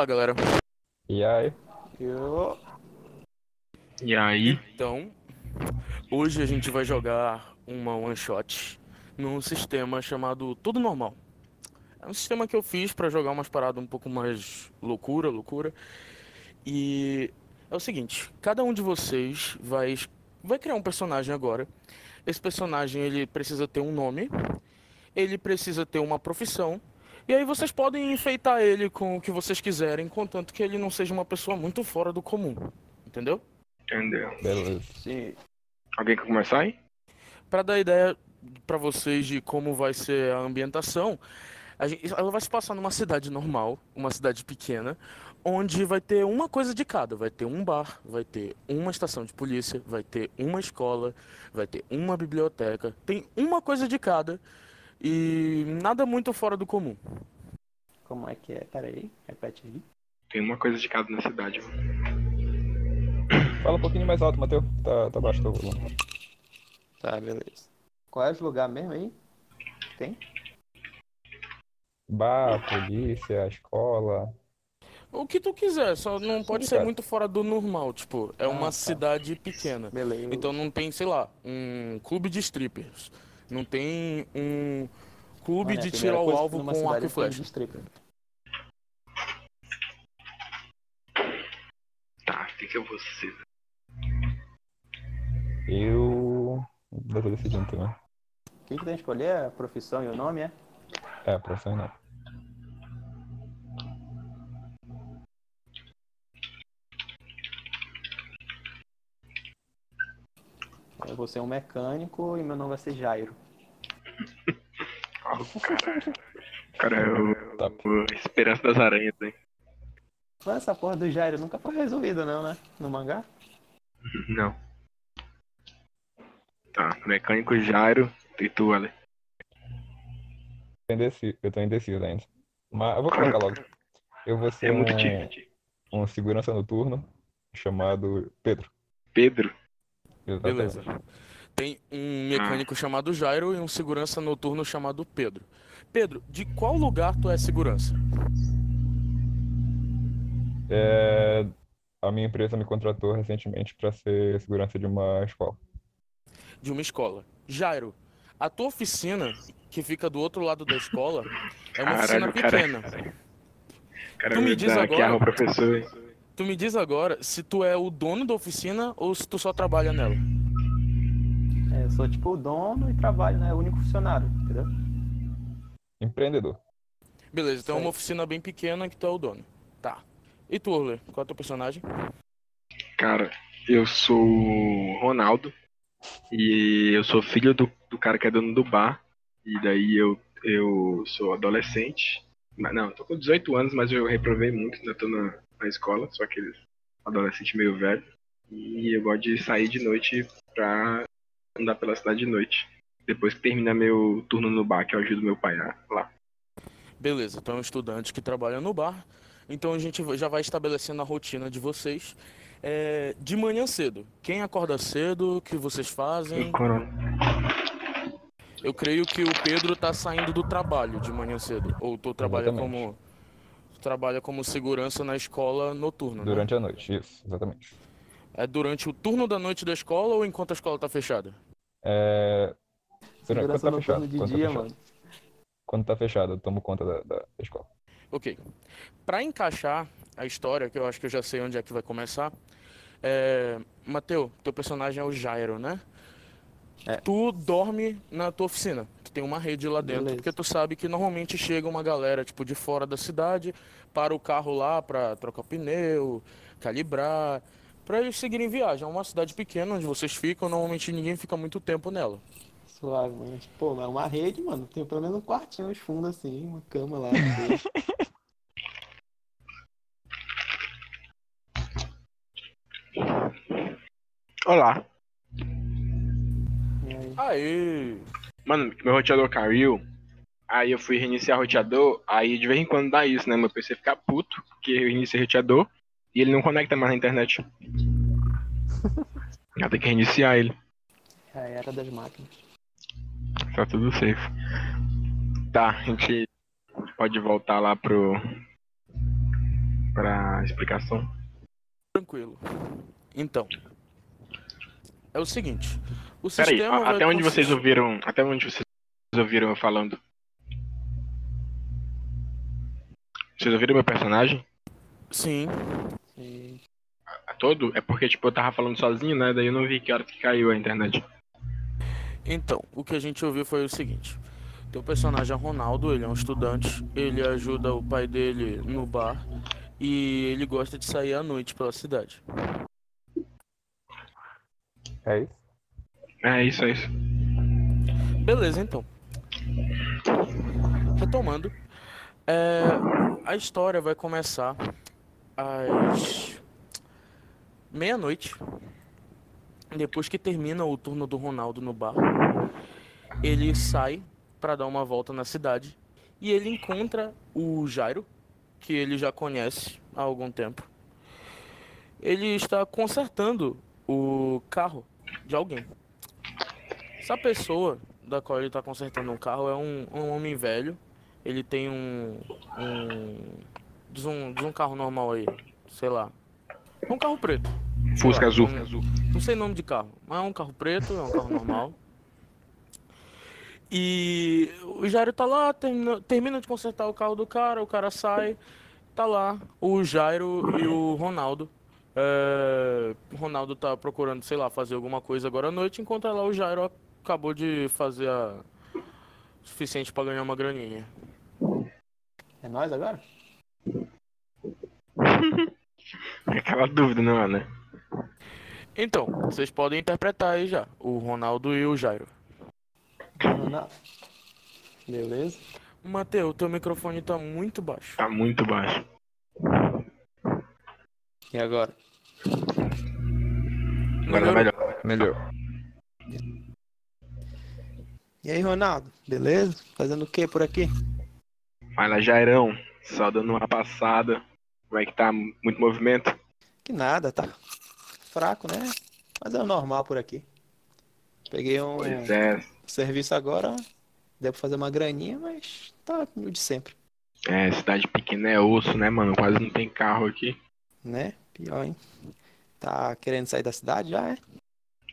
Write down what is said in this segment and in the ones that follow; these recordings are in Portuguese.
Olá, galera. E aí? Eu... E aí? Então, hoje a gente vai jogar uma one shot num sistema chamado Tudo Normal. É um sistema que eu fiz pra jogar umas paradas um pouco mais loucura, loucura. E é o seguinte, cada um de vocês vai vai criar um personagem agora. Esse personagem ele precisa ter um nome, ele precisa ter uma profissão. E aí vocês podem enfeitar ele com o que vocês quiserem, contanto que ele não seja uma pessoa muito fora do comum. Entendeu? Entendeu? Beleza. Sim. Alguém quer começar aí? Pra dar ideia pra vocês de como vai ser a ambientação, a gente- ela vai se passar numa cidade normal, uma cidade pequena, onde vai ter uma coisa de cada. Vai ter um bar, vai ter uma estação de polícia, vai ter uma escola, vai ter uma biblioteca. Tem uma coisa de cada e nada muito fora do comum. Como é que é? Pera aí, repete aí. Tem uma coisa de cada na cidade. Fala um pouquinho mais alto, Matheus. Tá, tá baixo teu volume. Tá, beleza. Qual é o lugar mesmo aí? Tem? Bar, polícia, escola. O que tu quiser, só não pode ser cara. muito fora do normal. Tipo, é Ah, uma tá. cidade pequena. Beleza. Então não tem, sei lá, um clube de strippers. Não tem um clube Olha, a de primeira tiro ao coisa que alvo com arco e flecha. Tá, o que, que eu vou ser? Eu. Eu tô decidindo também. O que, tem que escolher? A profissão e o nome, é? É, profissão não. Eu vou ser um mecânico e meu nome vai ser Jairo. Ah, o cara. Cara é o, Tá. o Esperança das Aranhas, hein? Mas essa porra do Jairo nunca foi resolvida, não, né? No mangá? Não. Tá, mecânico Jairo e tu, Ale. Eu tô indeciso ainda. Mas eu vou colocar logo. Eu vou ser É muito um, um segurança noturno chamado Pedro. Pedro? Exatamente. Beleza. Tem um mecânico chamado Jairo e um segurança noturno chamado Pedro. Pedro, de qual lugar tu é segurança? É, a minha empresa me contratou recentemente para ser segurança de uma escola. De uma escola. Jairo, a tua oficina, que fica do outro lado da escola, é uma oficina Caralho, cara. pequena. Cara Tu me diz agora- o professor? Tu me diz agora se tu é o dono da oficina ou se tu só trabalha nela. É, eu sou tipo o dono e trabalho, né? O único funcionário, entendeu? Empreendedor. Beleza, então é uma oficina bem pequena que tu é o dono. Tá. E tu, Orler, qual é o teu personagem? Cara, eu sou o Ronaldo e eu sou filho do, do cara que é dono do bar. E daí eu, eu sou adolescente. Mas, não, eu tô com 18 anos, mas eu reprovei muito, ainda tô na, na escola, sou aquele adolescente meio velho. E eu gosto de sair de noite pra andar pela cidade de noite. Depois que termina meu turno no bar, que eu ajudo meu pai lá. Beleza, tu é um estudante que trabalha no bar. Então a gente já vai estabelecendo a rotina de vocês. É, de manhã cedo. Quem acorda cedo, o que vocês fazem? Corona. Eu creio que o Pedro tá saindo do trabalho de manhã cedo. Ou tu trabalha Exatamente. como. Trabalha como segurança na escola noturna. né? Durante a noite, isso, exatamente. É durante o turno da noite da escola ou enquanto a escola tá fechada? É... Durante, quando Segurança tá fechado, de quando tá dia, fechado. mano. Quando tá fechado, eu tomo conta da, da- escola. Ok. Pra encaixar a história, que eu acho que eu já sei onde é que vai começar. É... Mateu, teu personagem é o Jairo, né? É. Tu dorme na tua oficina. Tu tem uma rede lá dentro, Beleza. porque tu sabe que normalmente chega uma galera, tipo, de fora da cidade, para o carro lá pra trocar pneu, calibrar, pra eles seguirem viagem. É uma cidade pequena onde vocês ficam, normalmente ninguém fica muito tempo nela. Suave, mano. Pô, mas é uma rede, mano. Tem pelo menos um quartinho nos fundos assim, uma cama lá. Olá. Aí? Aí, Mano, meu roteador caiu. Aí eu fui reiniciar o roteador. Aí de vez em quando dá isso, né? Meu PC fica puto, porque eu reiniciei o roteador e ele não conecta mais na internet. Eu tenho que reiniciar ele. Já era das máquinas. Tá tudo safe. Tá, a gente pode voltar lá pro. a explicação. Tranquilo. Então. É o seguinte. O Peraí, sistema a- vai até onde vocês ouviram. Até onde vocês ouviram eu falando? Vocês ouviram meu personagem? Sim. E- A todo? É porque, tipo, eu tava falando sozinho, né? Daí eu não vi que hora que caiu a internet. Então, o que a gente ouviu foi o seguinte. Teu personagem é Ronaldo, ele é um estudante, ele ajuda o pai dele no bar e ele gosta de sair à noite pela cidade. É isso? É isso, é isso. Beleza, então. Retomando, é, a história vai começar às meia-noite. Depois que termina o turno do Ronaldo no bar, ele sai para dar uma volta na cidade e ele encontra o Jairo, que ele já conhece há algum tempo. Ele está consertando o carro de alguém. Essa pessoa da qual ele está consertando um carro é um, um homem velho. Ele tem um. um diz, um. diz um carro normal aí. Sei lá. Um carro preto. Fusca azul. um- não sei nome de carro, mas é um carro preto, é um carro normal. E o Jairo tá lá, termina, termina de consertar o carro do cara, o cara sai, tá lá o Jairo e o Ronaldo. É, o Ronaldo tá procurando, sei lá, fazer alguma coisa agora à noite, enquanto lá o Jairo acabou de fazer a o suficiente pra ganhar uma graninha. É nós agora? É aquela dúvida, não é, né? Então, vocês podem interpretar aí já, o Ronaldo e o Jairo. Ronaldo. Beleza. Mateu, teu microfone tá muito baixo. Tá muito baixo. E agora? Agora tá melhor. Melhor. E aí, Ronaldo? Beleza? Fazendo o que por aqui? Fala, Jairão. Só dando uma passada. Como é que tá? Muito movimento? Que nada, tá fraco, né? Mas é o normal por aqui. Peguei um é. serviço agora, deu pra fazer uma graninha, mas tá o de sempre, É, cidade pequena é osso, né, mano? Quase não tem carro aqui. né? Pior, hein? Tá querendo sair da cidade já, é?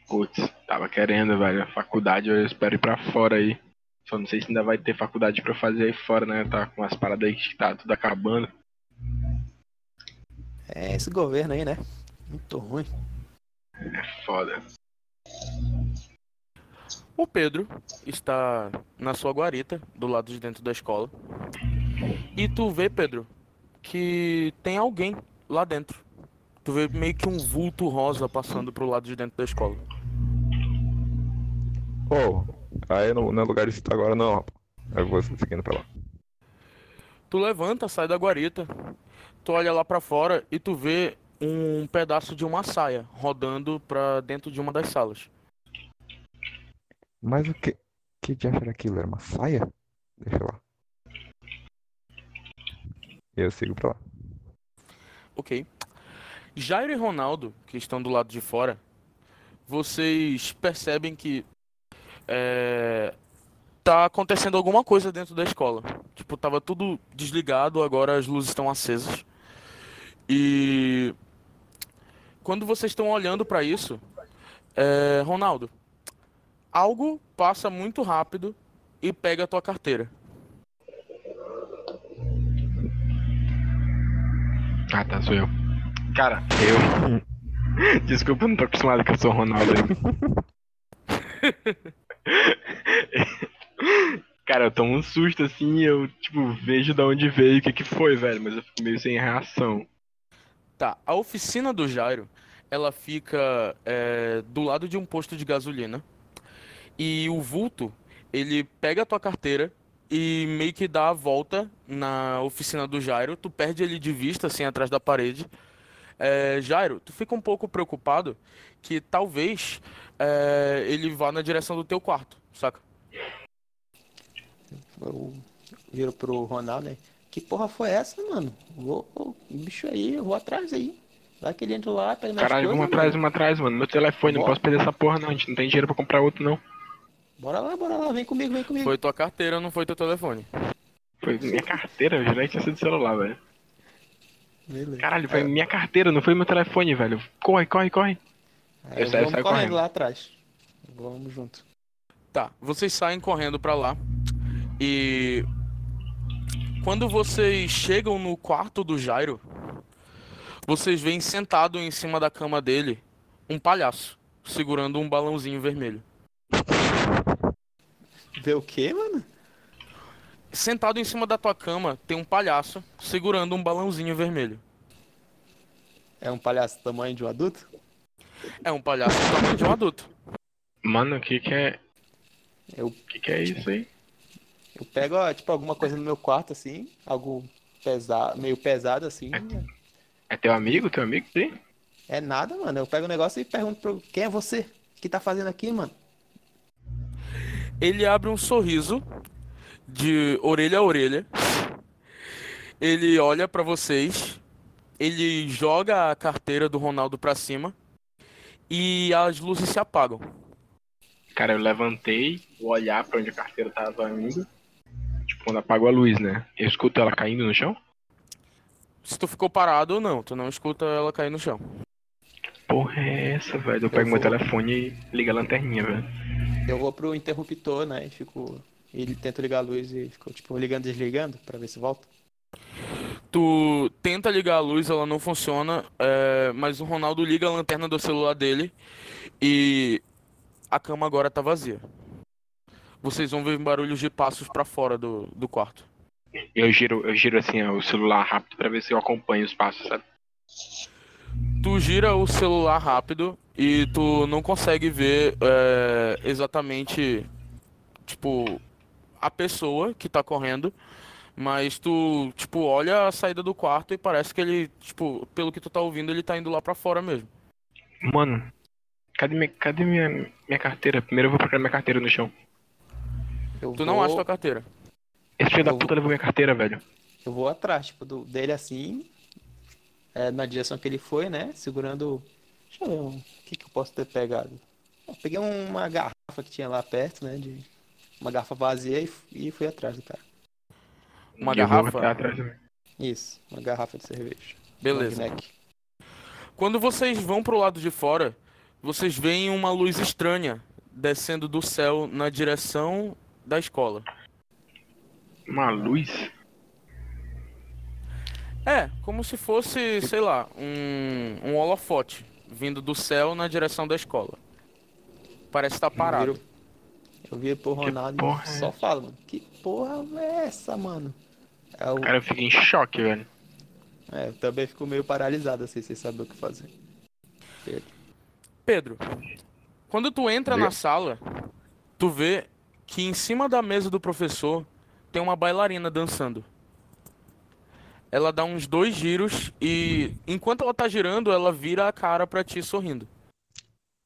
Putz, tava querendo, velho. A faculdade eu espero ir pra fora aí. Só não sei se ainda vai ter faculdade pra fazer aí fora, né? Tá com as paradas aí que tá tudo acabando. É esse governo aí, né? Muito ruim. É foda. O Pedro está na sua guarita, do lado de dentro da escola. E tu vê, Pedro, que tem alguém lá dentro. Tu vê meio que um vulto rosa passando pro lado de dentro da escola. Ô, aí não, não é lugar de estar agora não, rapaz. Eu vou seguindo pra lá. Tu levanta, sai da guarita, tu olha lá pra fora e tu vê um pedaço de uma saia rodando pra dentro de uma das salas. Mas o que. Que diacho era aquilo? Era uma saia? Deixa lá. Eu sigo pra lá. Ok. Jairo e Ronaldo, que estão do lado de fora, vocês percebem que é, tá acontecendo alguma coisa dentro da escola. Tipo, tava tudo desligado, agora as luzes estão acesas. E quando vocês estão olhando para isso, é, Ronaldo, algo passa muito rápido e pega a tua carteira. Ah, tá, sou eu. Cara, eu. Desculpa, eu não tô acostumado que eu sou o Ronaldo aí. Cara, eu tomo um susto assim eu, tipo, vejo de onde veio, o que que foi, velho. Mas eu fico meio sem reação. Tá, a oficina do Jairo, ela fica é, do lado de um posto de gasolina. E o vulto, ele pega a tua carteira e meio que dá a volta na oficina do Jairo. Tu perde ele de vista, assim, atrás da parede. É, Jairo, tu fica um pouco preocupado que talvez é, ele vá na direção do teu quarto, saca? Eu viro pro Ronaldo aí. Que porra foi essa, mano? Vou, ô, bicho aí, eu vou atrás aí. Vai que ele entra lá, pega minhas Caralho, coisas, vamos atrás, mano. vamos atrás, mano. Meu telefone, não Bora. posso perder essa porra, não. A gente não tem dinheiro pra comprar outro, não. Bora lá, bora lá, vem comigo, vem comigo. Foi tua carteira, não foi teu telefone. Foi minha carteira, eu que tinha sido celular, velho. Beleza. Caralho, foi minha carteira, não foi meu telefone, velho. Corre, corre, corre. Aí eu saio- vamos correndo correndo. lá atrás. Vamos junto. Tá, vocês saem correndo pra lá e quando vocês chegam no quarto do Jairo, vocês veem sentado em cima da cama dele um palhaço segurando um balãozinho vermelho. Vê o quê, mano? Sentado em cima da tua cama tem um palhaço segurando um balãozinho vermelho. É um palhaço do tamanho de um adulto? É um palhaço do tamanho de um adulto. Mano, o que que é. Eu, O que que é isso aí? eu pego, ó, tipo, alguma coisa no meu quarto, assim, algo pesado, meio pesado, assim. É teu amigo, teu amigo? Sim? É nada, mano. Eu pego o negócio e pergunto pro quem é você? O que tá fazendo aqui, mano? Ele abre um sorriso de orelha a orelha. Ele olha pra vocês. Ele joga a carteira do Ronaldo pra cima. E as luzes se apagam. Cara, eu levantei, vou olhar pra onde a carteira tava indo. Tipo, quando apagou a luz, né? Eu escuto ela caindo no chão? Se tu ficou parado ou não, tu não escuta ela cair no chão. Porra, é essa, velho? Eu pego meu vou- telefone e ligo a lanterninha, velho. Eu vou pro interruptor, né? E fico. E tento ligar a luz e fico, tipo, ligando e desligando pra ver se volta. Tu tenta ligar a luz, ela não funciona, é, mas o Ronaldo liga a lanterna do celular dele e a cama agora tá vazia. Vocês vão ver barulhos de passos pra fora do, do quarto. Eu giro, eu giro assim ó, o celular rápido pra ver se eu acompanho os passos, sabe? Tu gira o celular rápido e tu não consegue ver é, exatamente, tipo, a pessoa que tá correndo, mas tu, tipo, olha a saída do quarto e parece que ele, tipo, pelo que tu tá ouvindo, ele tá indo lá pra fora mesmo. Mano, cadê minha, cadê minha, minha carteira? Primeiro eu vou procurar minha carteira no chão. Eu Tu não vou, acha tua carteira. Esse filho da Eu- puta levou minha carteira, velho. Eu vou atrás, tipo, do, dele assim. é, na direção que ele foi, né? Segurando. Deixa eu ver um- o que, que eu posso ter pegado. Eu peguei uma garrafa que tinha lá perto, né? De, uma garrafa vazia e, e fui atrás do cara. Uma E garrafa? Isso, uma garrafa de cerveja. Beleza. Quando vocês vão pro lado de fora, vocês veem uma luz estranha descendo do céu na direção da escola. Uma luz? É, como se fosse, sei lá, um, um holofote vindo do céu na direção da escola. Parece estar parado. viro- Eu vi pro Ronaldo e é só falo, mano. Que porra é essa, mano? É o... Cara, eu fiquei em choque, velho. É, eu também fico meio paralisado assim, sem saber o que fazer. Pedro, quando tu entra Diga. na sala, tu vê que em cima da mesa do professor tem uma bailarina dançando. Ela dá uns dois giros e enquanto ela tá girando, ela vira a cara pra ti sorrindo.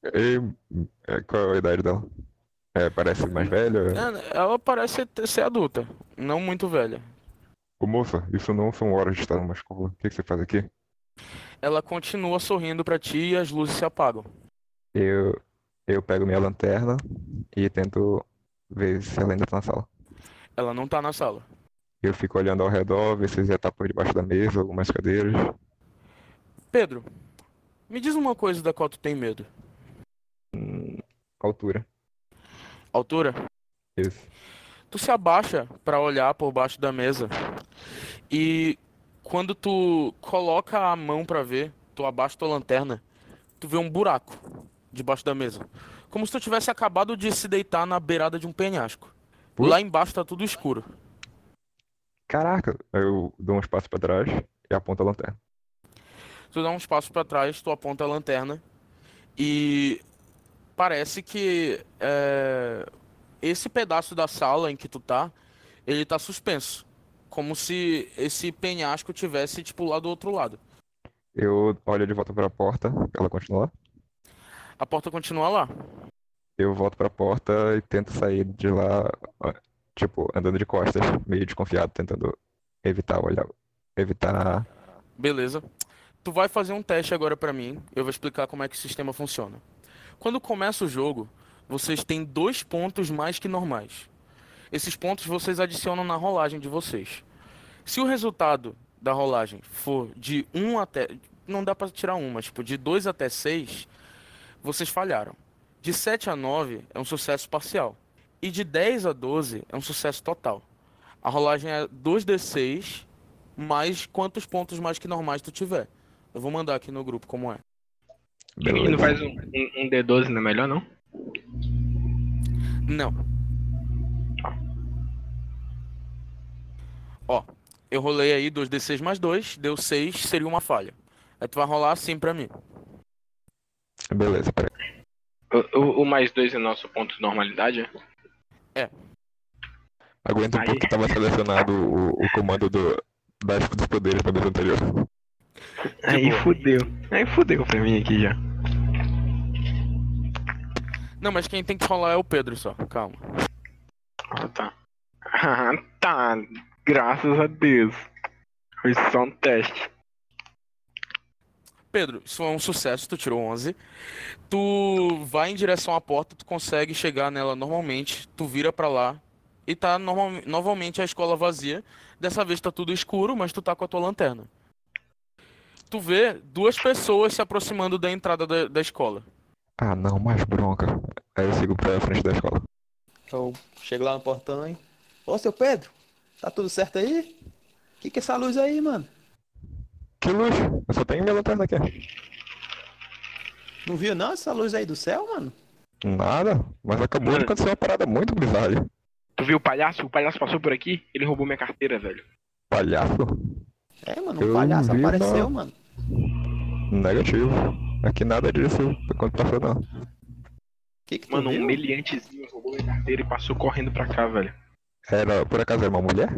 E, é, qual a idade dela? É, parece mais velha? É, Ela parece ter- ser adulta, não muito velha. Ô moça, isso não são horas de estar numa escola. O que que você faz aqui? Ela continua sorrindo pra ti e as luzes se apagam. Eu, eu pego minha lanterna e tento ver se ela ainda tá na sala. Ela não tá na sala. Eu fico olhando ao redor, ver se já tá por debaixo da mesa, algumas cadeiras. Pedro, me diz uma coisa da qual tu tem medo. Hum, altura. Altura? Isso. Tu se abaixa pra olhar por baixo da mesa e quando tu coloca a mão pra ver, tu abaixa tua lanterna, tu vê um buraco debaixo da mesa, como se tu tivesse acabado de se deitar na beirada de um penhasco. Putz. Lá embaixo tá tudo escuro. Caraca! Eu dou uns passos pra trás e aponto a lanterna. Tu dá uns passos pra trás, tu aponta a lanterna e parece que é, esse pedaço da sala em que tu tá, ele tá suspenso, como se esse penhasco tivesse tipo lá do outro lado. Eu olho de volta pra porta, ela continua lá. A porta continua lá. Eu volto pra porta e tento sair de lá, tipo, andando de costas, meio desconfiado, tentando evitar olhar, evitar. Beleza. Tu vai fazer um teste agora pra mim. Eu vou explicar como é que o sistema funciona. Quando começa o jogo, vocês têm dois pontos mais que normais. Esses pontos vocês adicionam na rolagem de vocês. Se o resultado da rolagem for de 1 até. Não dá pra tirar um, mas tipo, de 2 até 6, vocês falharam. De 7 a 9 é um sucesso parcial. E de 10 a 12 é um sucesso total. A rolagem é 2d6 mais quantos pontos mais que normais tu tiver. Eu vou mandar aqui no grupo como é. Que não faz um, um- um D12, não é melhor não? Não. Ó, eu rolei aí 2d6 mais 2, deu 6, seria uma falha. Aí tu vai rolar assim pra mim. Beleza, peraí. O, o- o mais dois é nosso ponto de normalidade, é? Aguenta um Aí. pouco que tava selecionado o, o comando do, das, dos poderes pra vez anterior. Aí boa. fudeu. Aí fudeu pra mim aqui já. Não, mas quem tem que rolar é o Pedro só, calma. Ah, tá. Ah, tá. Graças a Deus. Foi só um teste. Pedro, isso é um sucesso, tu tirou 11. Tu vai em direção à porta, tu consegue chegar nela normalmente, tu vira pra lá e tá normal, novamente a escola vazia. Dessa vez tá tudo escuro, mas tu tá com a tua lanterna. Tu vê duas pessoas se aproximando da entrada da, da escola. Ah, não, mais bronca. Aí eu sigo pra frente da escola. Eu chego lá no portão e. Ô, seu Pedro, tá tudo certo aí? Que que é essa luz aí, mano? Que luz? Eu só tenho minha lanterna aqui. Não viu não essa luz aí do céu, mano? Nada, mas acabou de Mano. acontecer uma parada muito bizarra. Tu viu o palhaço? O palhaço passou por aqui, ele roubou minha carteira, velho. Palhaço? É, mano, um Eu palhaço vi, apareceu, não. mano. Negativo. Aqui nada disso quando passou não. Que que tu Mano, um meliantezinho roubou minha carteira e passou correndo pra cá, velho. Era, por acaso era uma mulher?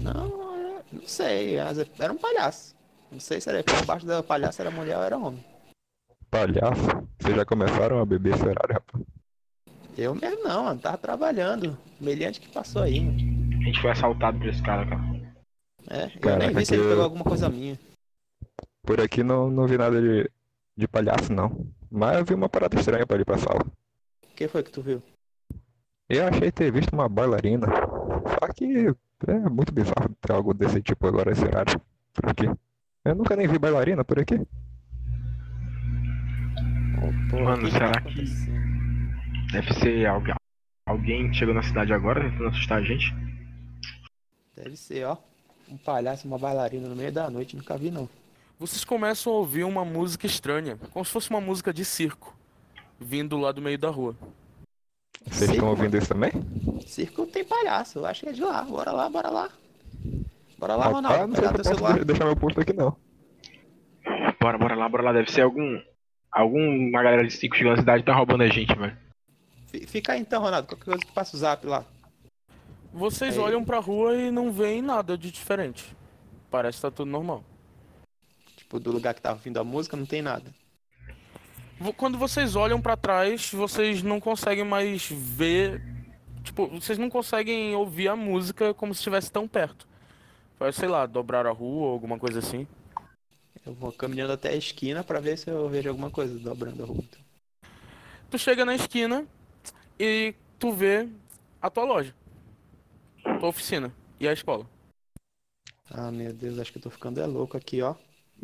Não, era- não sei, era um palhaço. Não sei se era por baixo da palhaça era mulher ou era homem. Palhaço? Vocês já começaram a beber esse horário, rapaz? Eu mesmo não, mano, tava trabalhando. Meliante que passou aí, mano. A gente foi assaltado por esse cara, cara. É, eu Caraca, nem vi se ele pegou alguma coisa minha. Por aqui não, não vi nada de, de palhaço, não. Mas eu vi uma parada estranha pra ir pra sala. O que foi que tu viu? Eu achei ter visto uma bailarina. Só que é muito bizarro ter algo desse tipo agora esse horário por aqui. Eu nunca nem vi bailarina por aqui. Porra, Mano, que será tá que- acontecendo? Deve ser alguém, alguém que chegou na cidade agora tentando assustar a gente. Deve ser, ó. Um palhaço, uma bailarina no meio da noite, nunca vi não. Vocês começam a ouvir uma música estranha, como se fosse uma música de circo, vindo lá do meio da rua. Vocês Circo, estão ouvindo isso também? Circo tem palhaço, eu acho que é de lá. Bora lá, bora lá. Bora lá, Ronaldo, não sei se eu posso celular. de- deixar meu posto aqui não. Bora, bora lá, bora lá. Deve ser algum. Alguma galera de cinco chegou na cidade tá roubando a gente, velho. Fi- Fica aí então, Ronaldo, qualquer coisa que passa o zap lá. Vocês Aí. olham pra rua e não veem nada de diferente. Parece que tá tudo normal. Tipo, do lugar que tava vindo a música, não tem nada. Quando vocês olham pra trás, vocês não conseguem mais ver. Tipo, vocês não conseguem ouvir a música como se estivesse tão perto. Vai, sei lá, dobrar a rua ou alguma coisa assim. Eu vou caminhando até a esquina pra ver se eu vejo alguma coisa dobrando a rua. Tu chega na esquina e tu vê a tua loja, tua oficina e a escola. Ah, meu Deus, acho que eu tô ficando é louco aqui, ó.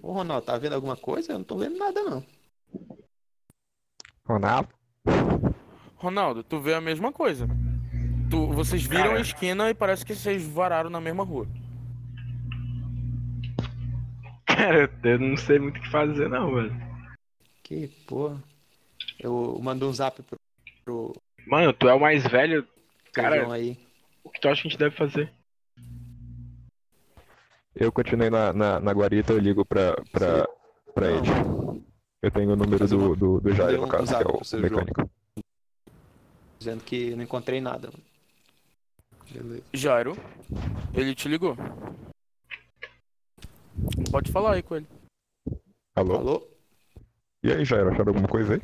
Ô, Ronaldo, tá vendo alguma coisa? Eu não tô vendo nada, não. Ronaldo? Ronaldo, tu vê a mesma coisa. Tu, vocês viram Cara. a esquina e parece que vocês vararam na mesma rua. Cara, eu não sei muito o que fazer, não, velho. Que porra. Eu mando um zap pro, pro Mano, tu é o mais velho. Cara, aí. o que tu acha que a gente deve fazer? Eu continuei na, na, na guarita, eu ligo pra, pra, pra Não. ele. Eu tenho o número do, uma- do, do Jair, no um caso, que é o, mecânico. Dizendo que não encontrei nada. mano. Beleza. Jairo, ele te ligou. Pode falar aí com ele. Alô? Alô? E aí, Jair, acharam alguma coisa aí?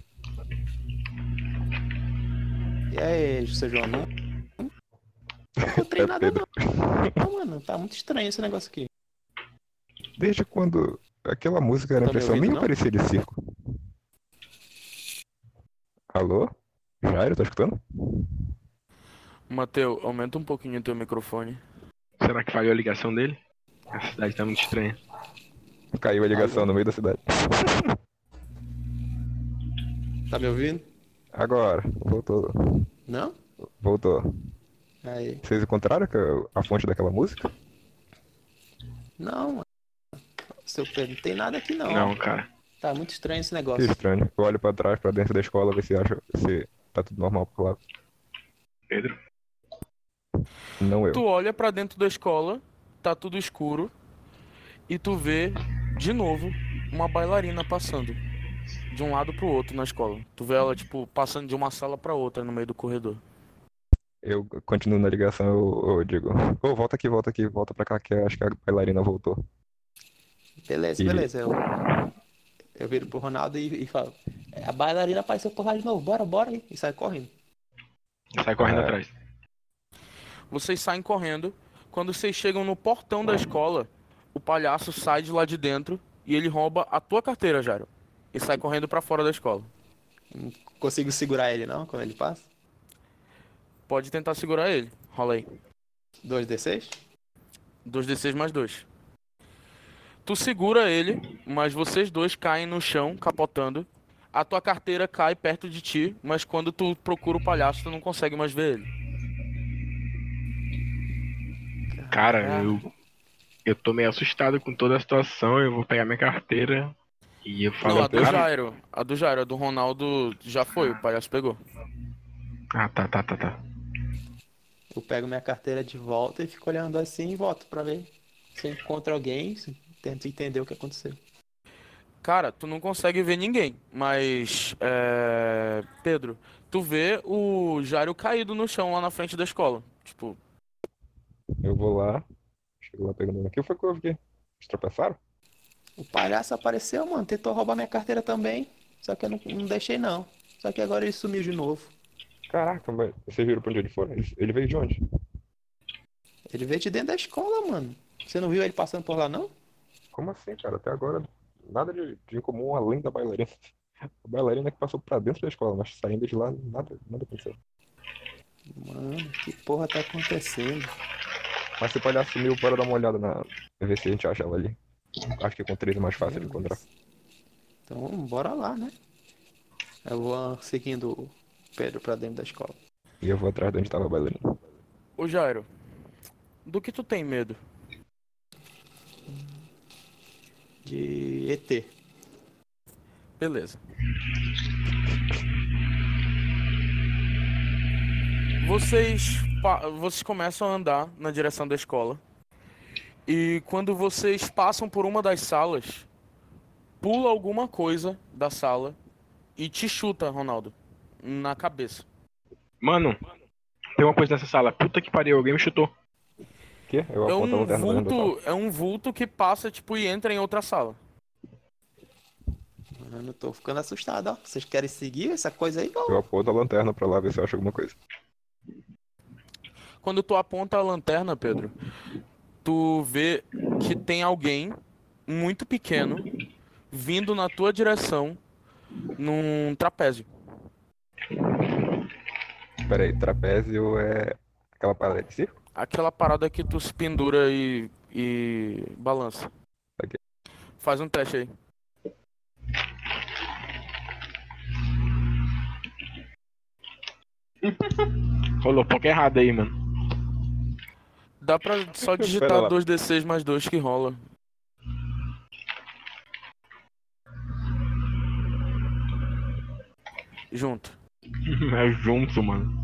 E aí, seu João? Não, não encontrei É nada, Pedro. não. Não, mano. Tá muito estranho esse negócio aqui. Desde quando aquela música era Tá impressão ouvindo, minha não? parecia de circo? Alô? Jairo, tá escutando? Mateu, aumenta um pouquinho o teu microfone. Será que falhou a ligação dele? A cidade tá muito estranha. Caiu a ligação no meio da cidade. Tá me ouvindo? Agora, voltou. Não? Voltou. Aí. Vocês encontraram a fonte daquela música? Não, mano. Seu Pedro, não tem nada aqui não. Não, cara. Tá muito estranho esse Que negócio. estranho. Eu olho pra trás, pra dentro da escola, ver se acha se tá tudo normal por lá. Pedro? Não eu. Tu olha pra dentro da escola, tá tudo escuro, e tu vê de novo uma bailarina passando de um lado pro outro na escola. Tu vê ela tipo passando de uma sala pra outra no meio do corredor. Eu continuo na ligação, eu, eu digo, ô, volta aqui, volta aqui, volta pra cá, que eu acho que a bailarina voltou. Beleza, E- beleza. Eu, eu viro pro Ronaldo e, e falo: "É, A bailarina apareceu por lá de novo, bora, bora aí. E sai correndo. Sai correndo É. atrás. Vocês saem correndo. Quando vocês chegam no portão da escola, o palhaço sai de lá de dentro e ele rouba a tua carteira, Jairo. E sai correndo pra fora da escola. Não consigo segurar ele não quando ele passa. Pode tentar segurar ele. Rola aí. 2d6? 2d6 mais 2. Tu segura ele, mas vocês dois caem no chão, capotando. A tua carteira cai perto de ti, mas quando tu procura o palhaço, tu não consegue mais ver ele. Cara, Ah. eu. Eu tô meio assustado com toda a situação. Eu vou pegar minha carteira e eu falo. Não, a do cara... Jairo. A do Jairo, a do Ronaldo já foi, o palhaço pegou. Ah, tá, tá, tá, tá. Eu pego minha carteira de volta e fico olhando assim e volto pra ver se eu encontro alguém, se- tento entender o que aconteceu. Cara, tu não consegue ver ninguém, mas. É... Pedro, tu vê o Jairo caído no chão lá na frente da escola. Tipo, Eu vou lá, chego lá pegando. O que foi que houve aqui? Eles tropeçaram? O palhaço apareceu, mano, tentou roubar minha carteira também, só que eu não, não deixei não. Só que agora ele sumiu de novo. Caraca, mas vocês viram pra onde ele foi? Ele- Ele veio de onde? Ele veio de dentro da escola, mano. Você não viu ele passando por lá, não? Como assim, cara? Até agora, nada de, de incomum além da bailarina. A bailarina que passou pra dentro da escola, mas saindo de lá, nada, nada aconteceu. Mano, que porra tá acontecendo? Mas se o palhaço sumiu, bora dar uma olhada na. ver se a gente acha ela ali. Acho que com três é mais fácil de encontrar. Então, bora lá, né? Eu vou seguindo o Pedro pra dentro da escola. E eu vou atrás de onde tava a bailarina. ô Jairo, do que tu tem medo? De ET. Beleza. Vocês, vocês começam a andar na direção da escola. E quando vocês passam por uma das salas, pula alguma coisa da sala e te chuta, Ronaldo, na cabeça. Mano, tem uma coisa nessa sala. Puta que pariu, alguém me chutou. Quê? Eu É a um vulto, é um vulto que passa tipo e entra em outra sala. Mano, eu tô ficando assustado, ó. Vocês querem seguir essa coisa aí? Ó, Eu aponto a lanterna pra lá ver se eu acho alguma coisa. Quando tu aponta a lanterna, Pedro, tu vê que tem alguém muito pequeno vindo na tua direção num trapézio. Pera aí, trapézio é aquela parada de circo? Aquela parada que tu se pendura e, e balança. Ok. Faz um teste aí. Rolou pouco errado aí, mano. Dá pra só digitar lá. 2d6 mais 2 que rola. Junto. É junto, mano.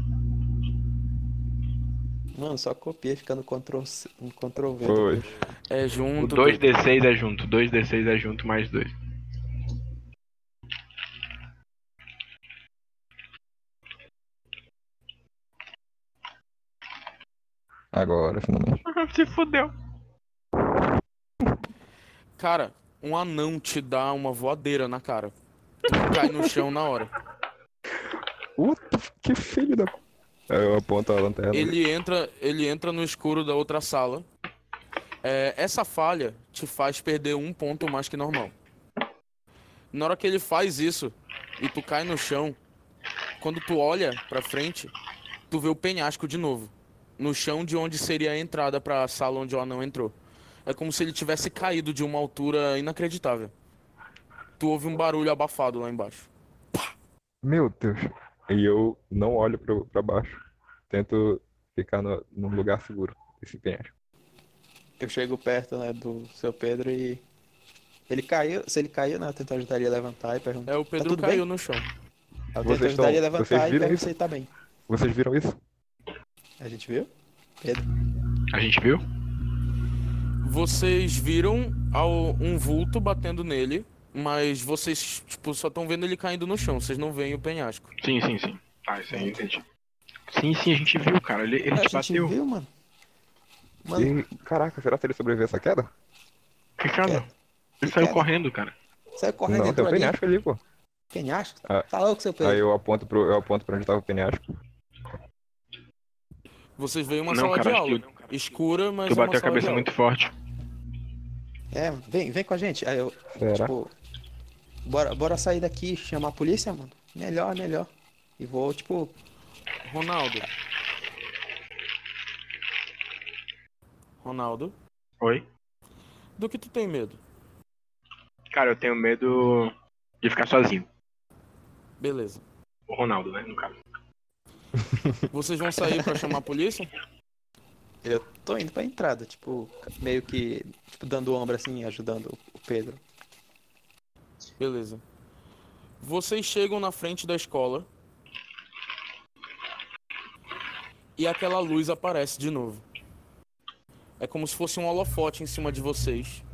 Mano, só copiei ficando Ctrl, C- Ctrl V. Foi. É O junto. 2d6 é junto. 2d6 é junto mais 2. Agora, finalmente. Se fudeu. Cara, um anão te dá uma voadeira na cara. Tu cai no chão na hora. Puta, que filho da. Aí eu aponto a lanterna. Ele entra, ele entra no escuro da outra sala. É, essa falha te faz perder um ponto mais que normal. Na hora que ele faz isso e tu cai no chão, quando tu olha pra frente, tu vê o penhasco de novo. No chão de onde seria a entrada pra sala onde o anão entrou. É como se ele tivesse caído de uma altura inacreditável. Tu ouve um barulho abafado lá embaixo. Meu Deus. E eu não olho pro, pra baixo. Tento ficar no, num lugar seguro desse penhasco. Eu chego perto, né, do seu Pedro e. Ele caiu. Se ele caiu, né, eu tento ajudar ele a levantar e perguntar. É, o Pedro tudo caiu bem? no chão. Eu tento Vocês ajudar estão- ele a levantar e isso? se ele tá bem. Vocês viram isso? A gente viu? Pedro. A gente viu? Vocês viram ao- um vulto batendo nele, mas vocês, tipo, só estão vendo ele caindo no chão. Vocês não veem o penhasco. Sim, sim, sim. Tá, isso aí eu entendi. Sim, sim, a gente viu, cara. Ele, ele a te gente bateu. viu, mano. Mano, E, caraca, será que ele sobreviveu a essa queda? Ricardo, queda? ele saiu queda? correndo, cara. saiu correndo não, tem um ali. penhasco ali, pô. Penhasco? Ah. Tá louco, seu Pedro? Aí eu aponto pro, eu aponto pra onde tava o penhasco. Vocês veem uma Não, sala cara, de aula. que Escura, mas Tu é uma bateu a sala cabeça muito forte. É, vem, vem com a gente. Aí eu, Será? tipo, bora, bora sair daqui e chamar a polícia, mano. Melhor, melhor. E vou, tipo, Ronaldo. Ronaldo, Oi? do que tu tem medo? Cara, eu tenho medo de ficar sozinho. Beleza. O Ronaldo, né, no caso. Vocês vão sair pra chamar a polícia? eu tô indo pra entrada, tipo, meio que, tipo, dando ombro assim, ajudando o Pedro. Beleza. Vocês chegam na frente da escola. E aquela luz aparece de novo. É como se fosse um holofote em cima de vocês.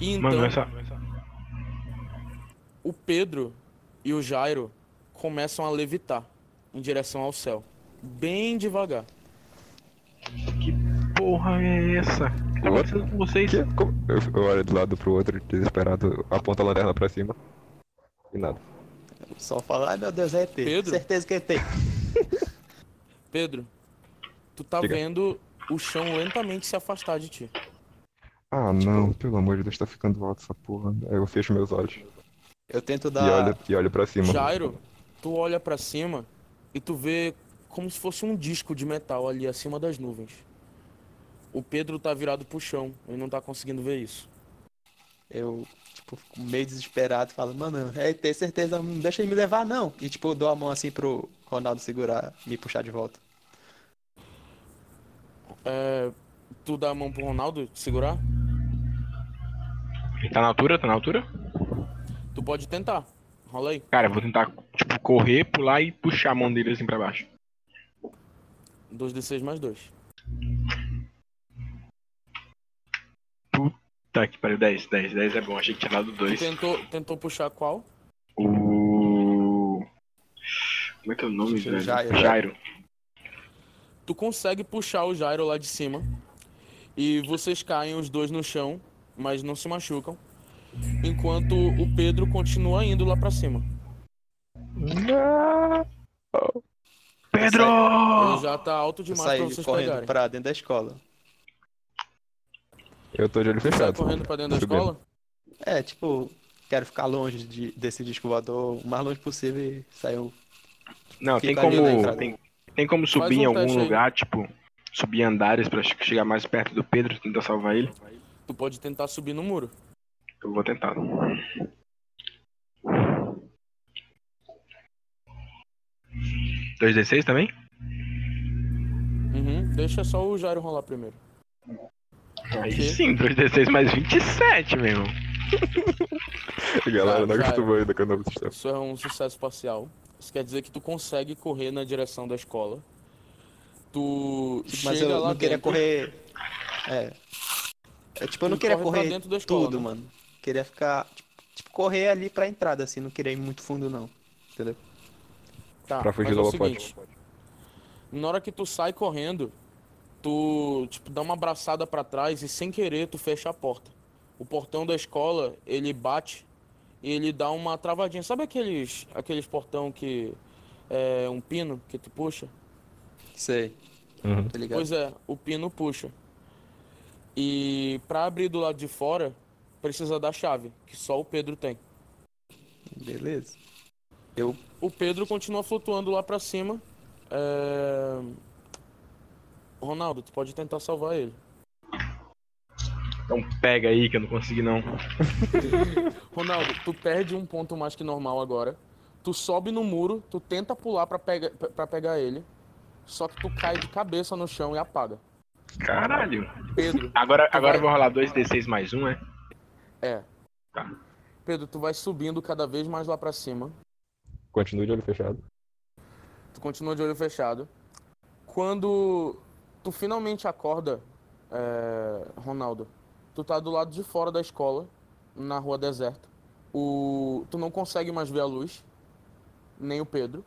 E então, Mano, essa. o Pedro e o Jairo começam a levitar em direção ao céu. Bem devagar. Que porra é essa? Acontecendo com vocês? Que? Como? Eu, eu olho de lado pro outro, desesperado, aponto a lanterna pra cima. E nada. Só falar, ai meu Deus, é ET. Pedro? Certeza que é ET. Pedro, tu tá Diga. vendo o chão lentamente se afastar de ti. Ah, não, pelo amor de Deus, tá ficando alto essa porra. Aí eu fecho meus olhos. Eu tento E dar. olho, e olho pra cima. Jairo, tu olha pra cima e tu vê como se fosse um disco de metal ali acima das nuvens. O Pedro tá virado pro chão e não tá conseguindo ver isso. Eu, tipo, fico meio desesperado, falo, mano, é ET, certeza, não deixa ele me levar, não. E, tipo, eu dou a mão assim pro Ronaldo segurar, me puxar de volta. É, tu dá a mão pro Ronaldo segurar? Ele tá na altura? Tá na altura? Tu pode tentar. Rola aí. Cara, eu vou tentar, tipo, correr, pular e puxar a mão dele assim pra baixo. 2d6 mais 2. Tá, que pariu, 10, 10, 10 é bom, achei que tinha dado Tu 2. tentou, tentou puxar qual? O. Como é que é o nome, velho? Jairo. Jairo. Tu consegue puxar o Jairo lá de cima. E vocês caem os dois no chão, mas não se machucam. Enquanto o Pedro continua indo lá pra cima. Pedro! Ele já tá alto Eu demais pra vocês correndo pegarem. pra dentro da escola. Eu tô de olho sai fechado. correndo pra dentro da escola? É, tipo, quero ficar longe de, desse disco voador, o mais longe possível e sair um Não, tem como. Tem, tem como subir um em algum teste aí. lugar, tipo, subir andares pra che- chegar mais perto do Pedro e tentar salvar ele? Tu pode tentar subir no muro. Eu vou tentar. Dois d 6 também? Uhum. Deixa só o Jairo rolar primeiro. Aí sim, 2d6 mais 27, meu. A galera não acostumou ainda com o novo sistema. Isso é um sucesso parcial. Isso quer dizer que tu consegue correr na direção da escola. Tu Tipo, mas chega eu lá não queria dentro, correr. É. É, tipo, eu não Tu queria corre correr dentro da escola, tudo, né? mano. Queria ficar. Tipo, tipo, correr ali pra entrada, assim, não queria ir muito fundo, não. Entendeu? Tá, Pra fugir mas do é seguinte, Na hora que tu sai correndo, tu tipo dá uma abraçada pra trás e sem querer tu fecha a porta. O portão da escola, ele bate e ele dá uma travadinha. Sabe aqueles aqueles portão que é um pino que tu puxa? Sei, Uhum. tá? Pois é, o pino puxa. E pra abrir do lado de fora, precisa da chave, que só o Pedro tem. Beleza. Eu. O Pedro continua flutuando lá pra cima. é, Ronaldo, tu pode tentar salvar ele. Então pega aí que eu não consegui não. Ronaldo, tu perde um ponto mais que normal agora. Tu sobe no muro, tu tenta pular pra, pega, pra pegar ele. Só que tu cai de cabeça no chão e apaga. Caralho. Pedro, Agora, agora vai- eu vou rolar 2d6 mais um, é? é. Tá. Pedro, tu vai subindo cada vez mais lá pra cima. Continue de olho fechado. Tu continua de olho fechado. Quando tu finalmente acorda, é, Ronaldo, tu tá do lado de fora da escola, na rua deserta. O, tu não consegue mais ver a luz, nem o Pedro.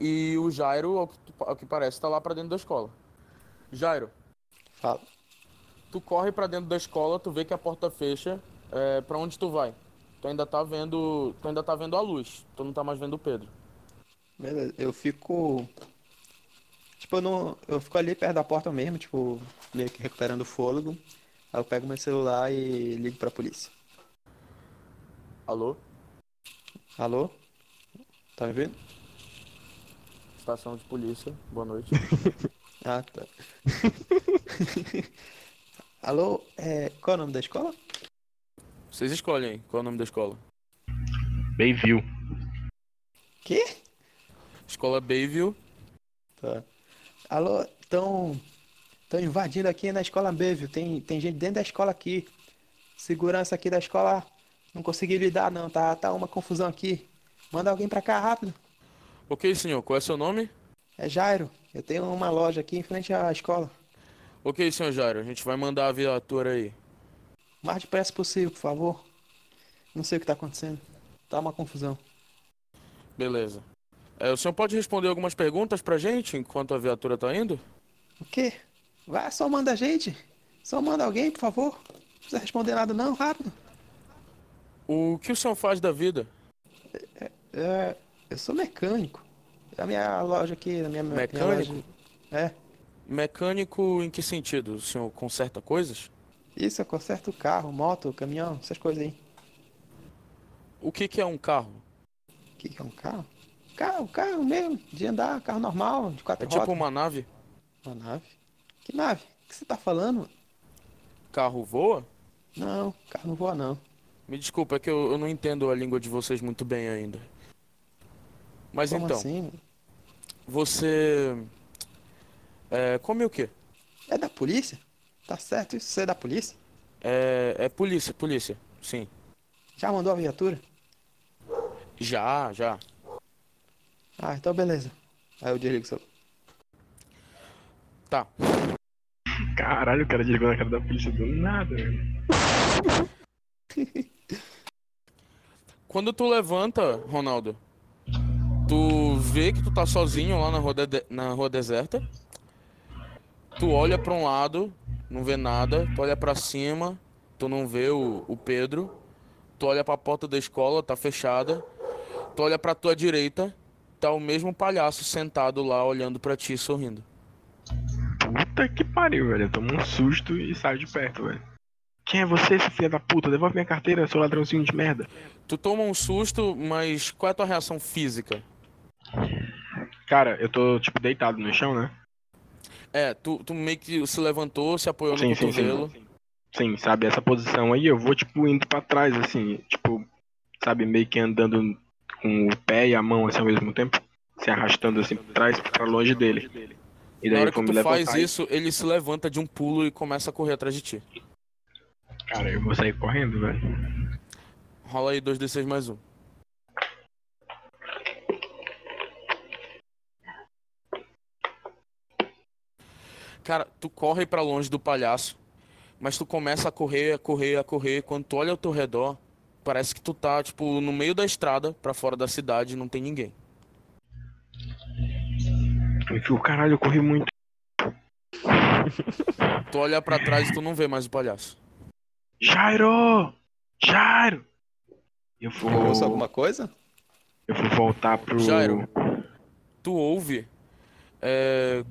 E o Jairo, ao que, ao que parece, tá lá pra dentro da escola. Jairo, Fala. tu corre pra dentro da escola, tu vê que a porta fecha. É, para onde tu vai? Tu ainda tá vendo, tu ainda tá vendo a luz. Tu não tá mais vendo o Pedro. Beleza, eu fico. Tipo, eu não. Eu fico ali perto da porta mesmo, tipo, meio que recuperando o fôlego. Aí eu pego meu celular e ligo pra polícia. Alô? Alô? Tá me vendo? Estação de polícia. Boa noite. Ah, tá. Alô? É, qual é o nome da escola? Vocês escolhem qual é o nome da escola. Bayview. Quê? Escola Bayview. Tá. Alô, estão estão invadindo aqui na escola B, viu? Tem, tem gente dentro da escola aqui. Segurança aqui da escola não consegui lidar não, tá, tá uma confusão aqui. Manda alguém pra cá rápido. Ok, senhor. Qual é seu nome? É Jairo. Eu tenho uma loja aqui em frente à escola. Ok, senhor Jairo. A gente vai mandar a viatura aí. O mais depressa possível, por favor. Não sei o que tá acontecendo. Tá uma confusão. Beleza. É, o senhor pode responder algumas perguntas pra gente enquanto a viatura tá indo? O quê? Vai, só manda a gente. Só manda alguém, por favor. Não precisa responder nada não, rápido. O que o senhor faz da vida? É, eu sou mecânico. A minha loja aqui, a minha, minha Mecânico? loja- É. Mecânico em que sentido? O senhor conserta coisas? Isso, eu conserto carro, moto, caminhão, essas coisas aí. O que que é um carro? O que que é um carro? Carro, carro mesmo, de andar, carro normal, de quatro É tipo rodas. uma nave? Uma nave? Que nave? O que você tá falando? Carro voa? Não, carro não voa não. Me desculpa, é que eu, eu não entendo a língua de vocês muito bem ainda. Mas Como então, assim? você. É, come o quê? É da polícia? Tá certo isso? Você é da polícia? É, é polícia, polícia. Sim. Já mandou a viatura? Já, já. Ah, então beleza. Aí eu desligo o celular. Tá. Caralho, o cara desligou na cara da polícia do nada, velho. Quando tu levanta, Ronaldo, tu vê que tu tá sozinho lá na rua, de- na rua deserta. Tu olha pra um lado, não vê nada. Tu olha pra cima, tu não vê o, o Pedro. Tu olha pra porta da escola, tá fechada. Tu olha pra tua direita, tá o mesmo palhaço sentado lá olhando pra ti sorrindo. Puta que pariu, velho. Eu tomo um susto e saio de perto, velho. Quem é você, seu filho da puta? Devolve minha carteira, seu ladrãozinho de merda. Tu toma um susto, mas qual é a tua reação física? Cara, eu tô, tipo, deitado no chão, né? É, tu, tu meio que se levantou, se apoiou no Sim, sim, cotovelo. sim. Sim, sabe, essa posição aí, eu vou, tipo, indo pra trás, assim, tipo, sabe, meio que andando com o pé e a mão, assim, ao mesmo tempo, se arrastando, assim, pra trás, pra longe dele. E Na daí hora eu vou que tu faz e- isso, ele se levanta de um pulo e começa a correr atrás de ti. Cara, eu vou sair correndo, velho. Rola aí 2d6 mais um. Cara, tu corre pra longe do palhaço, mas tu começa a correr, a correr, a correr. Quando tu olha ao teu redor, parece que tu tá, tipo, no meio da estrada, pra fora da cidade, e não tem ninguém. Eu fico, caralho, eu corri muito. Tu olha pra trás e tu não vê mais o palhaço. Jairo! Jairo! Eu vou, Eu ouço alguma coisa? eu vou voltar pro... Jairo. Tu ouve. é,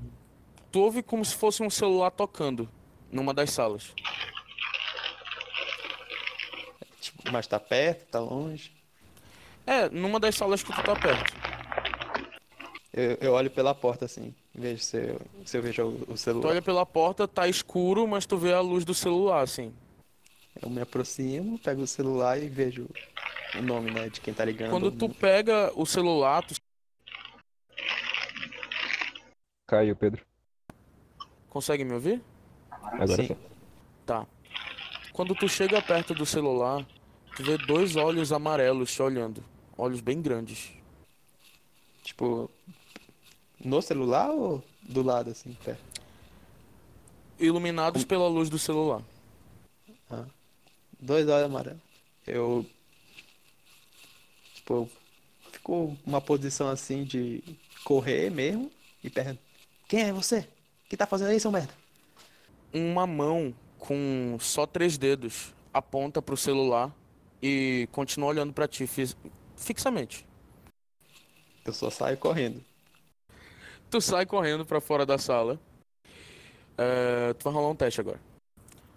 tu ouve como se fosse um celular tocando numa das salas. Tipo, mas tá perto, tá longe. É, numa das salas que tu tá perto. Eu, eu olho pela porta assim. Vejo se eu, se eu vejo o, o Tu celular. olha pela porta, tá escuro, mas tu vê a luz do celular, assim. Eu me aproximo, pego o celular e vejo o nome, né, de quem tá ligando. Quando tu pega o celular, tu Caiu, Pedro. consegue me ouvir? Agora sim. Tá. Quando tu chega perto do celular, tu vê dois olhos amarelos te olhando. Olhos bem grandes. Tipo, no celular ou do lado, assim, perto? Iluminados pela luz do celular. Dois olhos amarelos. Eu. Tipo, ficou uma posição assim de correr mesmo e pergunto: Quem é você? O que tá fazendo aí, seu merda? Uma mão com só três dedos aponta pro celular e continua olhando pra ti fixamente. Eu só saio correndo. Tu sai correndo pra fora da sala. É, tu vai rolar um teste agora.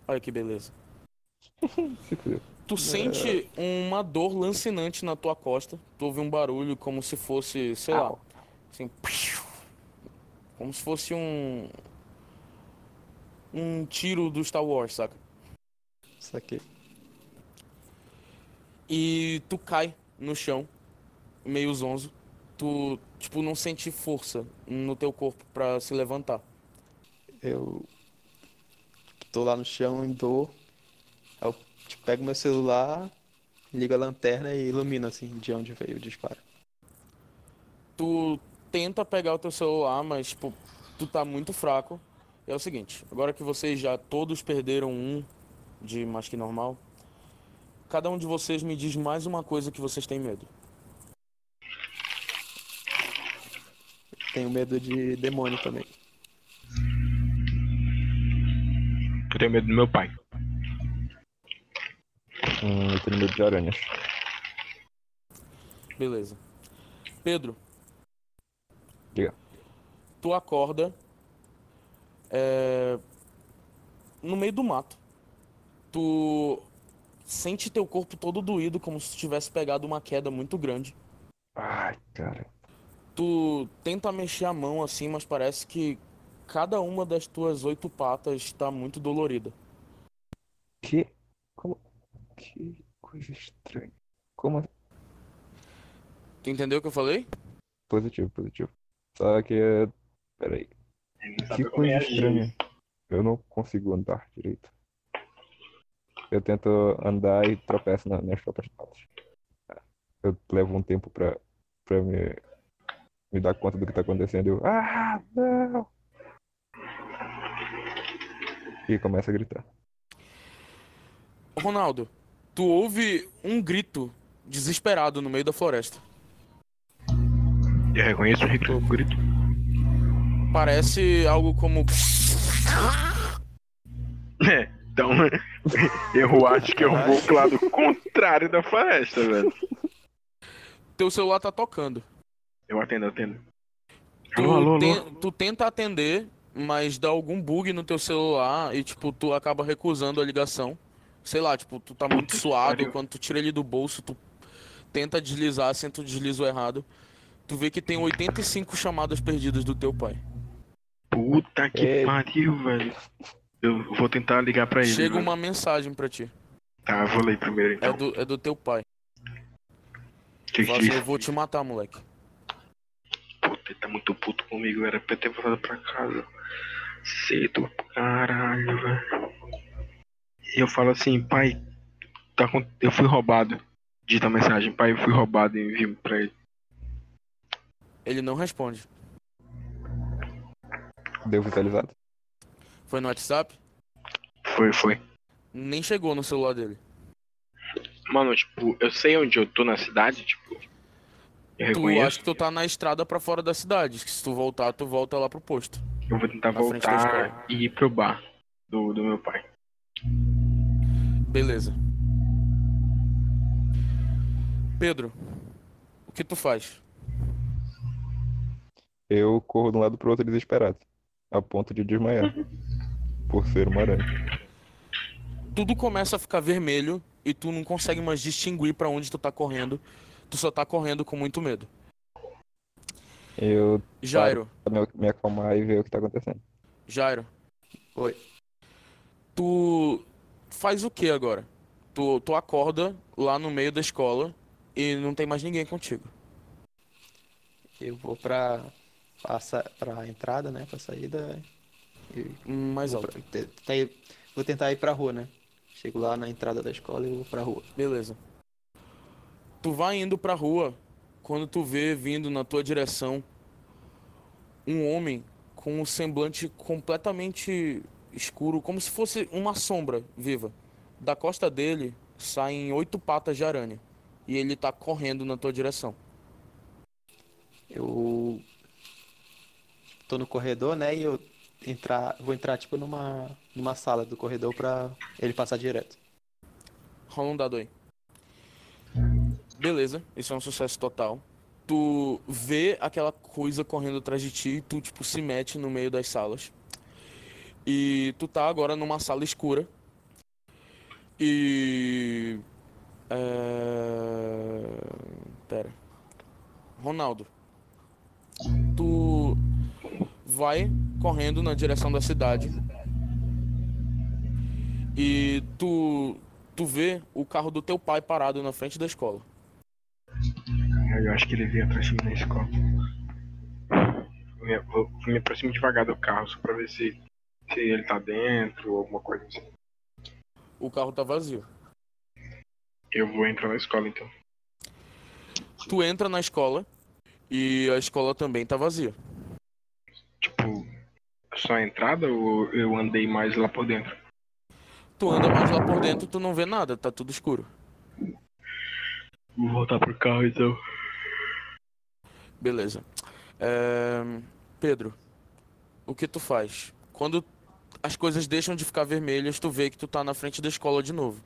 Olha que beleza. Tu sente uma dor lancinante na tua costa. Tu ouve um barulho como se fosse, sei lá, assim, como se fosse um um tiro do Star Wars, saca? Isso aqui. E tu cai no chão, meio zonzo. Tu, tipo, não sente força no teu corpo pra se levantar. Eu tô lá no chão em dor. Eu tipo, pego meu celular, ligo a lanterna e ilumino assim de onde veio o disparo. Tu tenta pegar o teu celular, mas, tipo, tu tá muito fraco. E é o seguinte, agora que vocês já todos perderam um de mais que normal, cada um de vocês me diz mais uma coisa que vocês têm medo. Tenho medo de demônio também. Eu tenho medo do meu pai. Hum, eu tenho medo de aranhas. Beleza. Pedro. Diga. Tu acorda é, no meio do mato. Tu sente teu corpo todo doído, como se tivesse pegado uma queda muito grande. Ai, cara. Tu tenta mexer a mão assim, mas parece que cada uma das tuas oito patas está muito dolorida. Que. Como. Que coisa estranha. Como. assim? Tu entendeu o que eu falei? Positivo, positivo. Só que. é- Peraí. Que coisa estranha. Eu não consigo andar direito. Eu tento andar e tropeço na- nas próprias patas. Eu levo um tempo pra, pra me, me dar conta do que tá acontecendo. Eu, ah, não! E começa a gritar. Ronaldo, tu ouve um grito desesperado no meio da floresta. Eu reconheço o grito. o grito. Parece algo como. É, então eu acho que eu vou pro lado contrário da floresta, velho. Teu celular tá tocando. Eu atendo, eu atendo. Tu, Alô, alô, alô. ten- tu tenta atender, mas dá algum bug no teu celular e, tipo, tu acaba recusando a ligação. Sei lá, tipo, tu tá muito suado, pariu. quando tu tira ele do bolso, tu tenta deslizar, assim, tu desliza errado. Tu vê que tem 85 chamadas perdidas do teu pai. Puta que Ei. pariu, velho. Eu vou tentar ligar pra ele. Chega uma mensagem pra ti. Tá, eu vou ler primeiro É então. do, é do teu pai. Que que Fala assim, eu vou te matar, moleque. Puta, ele tá muito puto comigo. Era pra eu ter voltado pra casa cedo. Caralho, velho. E eu falo assim, pai, tá com... eu fui roubado. Dita a mensagem, pai, eu fui roubado e envio pra ele. Ele não responde. Deu visualizado? Foi no WhatsApp? Foi, foi. Nem chegou no celular dele. Mano, tipo, eu sei onde eu tô na cidade, tipo. Eu Tu reconheço. acha que tu tá na estrada pra fora da cidade. que Se tu voltar, tu volta lá pro posto. Eu vou tentar na voltar e ir pro bar do, do meu pai. Beleza. Pedro, o que tu faz? Eu corro de um lado pro outro desesperado. A ponto de desmaiar. Por ser uma aranha. Tudo começa a ficar vermelho e tu não consegue mais distinguir pra onde tu tá correndo. Tu só tá correndo com muito medo. Eu Jairo, me, me acalmar e ver o que tá acontecendo. Jairo, Oi. tu faz o que agora? Tu, tu acorda lá no meio da escola e não tem mais ninguém contigo. Eu vou pra, pra, pra entrada, né? Pra saída. Mais vou, alto. pra- te- te- vou tentar ir pra rua, né? Chego lá na entrada da escola e vou pra rua. Beleza. Tu vai indo pra rua quando tu vê vindo na tua direção um homem com um semblante completamente escuro, como se fosse uma sombra viva. Da costa dele saem oito patas de aranha e ele tá correndo na tua direção. Eu tô no corredor, né? E eu entrar, vou entrar tipo numa, numa sala do corredor pra ele passar direto. Rola um dado aí. Beleza, isso é um sucesso total. Tu vê aquela coisa correndo atrás de ti, tu tipo se mete no meio das salas. E tu tá agora numa sala escura. E. É... Pera. Ronaldo. Tu vai correndo na direção da cidade. E tu tu vê o carro do teu pai parado na frente da escola. Eu acho que ele veio atrás de mim na escola. Eu vou me aproximo devagar do carro só pra ver se, se ele tá dentro ou alguma coisa assim. O carro tá vazio. Eu vou entrar na escola então. Tu entra na escola e a escola também tá vazia. Tipo, só a entrada ou eu andei mais lá por dentro? Tu anda mais lá por dentro, tu não vê nada, tá tudo escuro. Vou voltar pro carro então. Beleza. É, Pedro, o que tu faz? Quando as coisas deixam de ficar vermelhas, tu vê que tu tá na frente da escola de novo.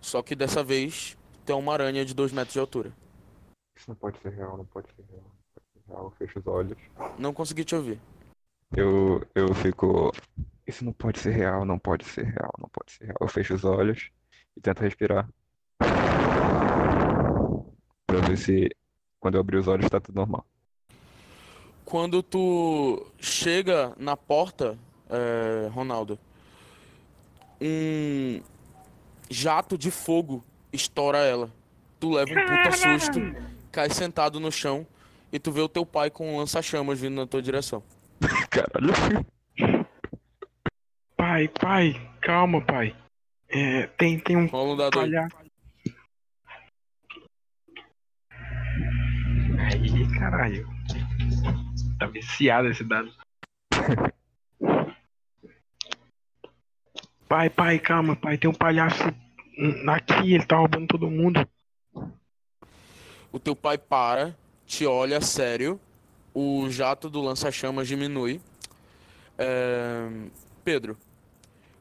Só que dessa vez tem uma aranha de dois metros de altura. Isso não pode ser real, não pode ser real. Não pode ser real. Eu fecho os olhos. Não consegui te ouvir. Eu, eu fico. Isso não pode ser real, não pode ser real, não pode ser real. Eu fecho os olhos e tento respirar. Pra ver se quando eu abrir os olhos tá tudo normal. Quando tu chega na porta, é, Ronaldo, um jato de fogo estoura ela. Tu leva um puta susto, cai sentado no chão e tu vê o teu pai com um lança-chamas vindo na tua direção. Caralho. Pai, pai, calma, pai. É, tem, tem um aí. palhaço. Aí, caralho. Tá viciado esse dado. pai, pai, calma, pai. Tem um palhaço aqui, ele tá roubando todo mundo. O teu pai para, te olha sério, o jato do lança-chamas diminui. É, Pedro,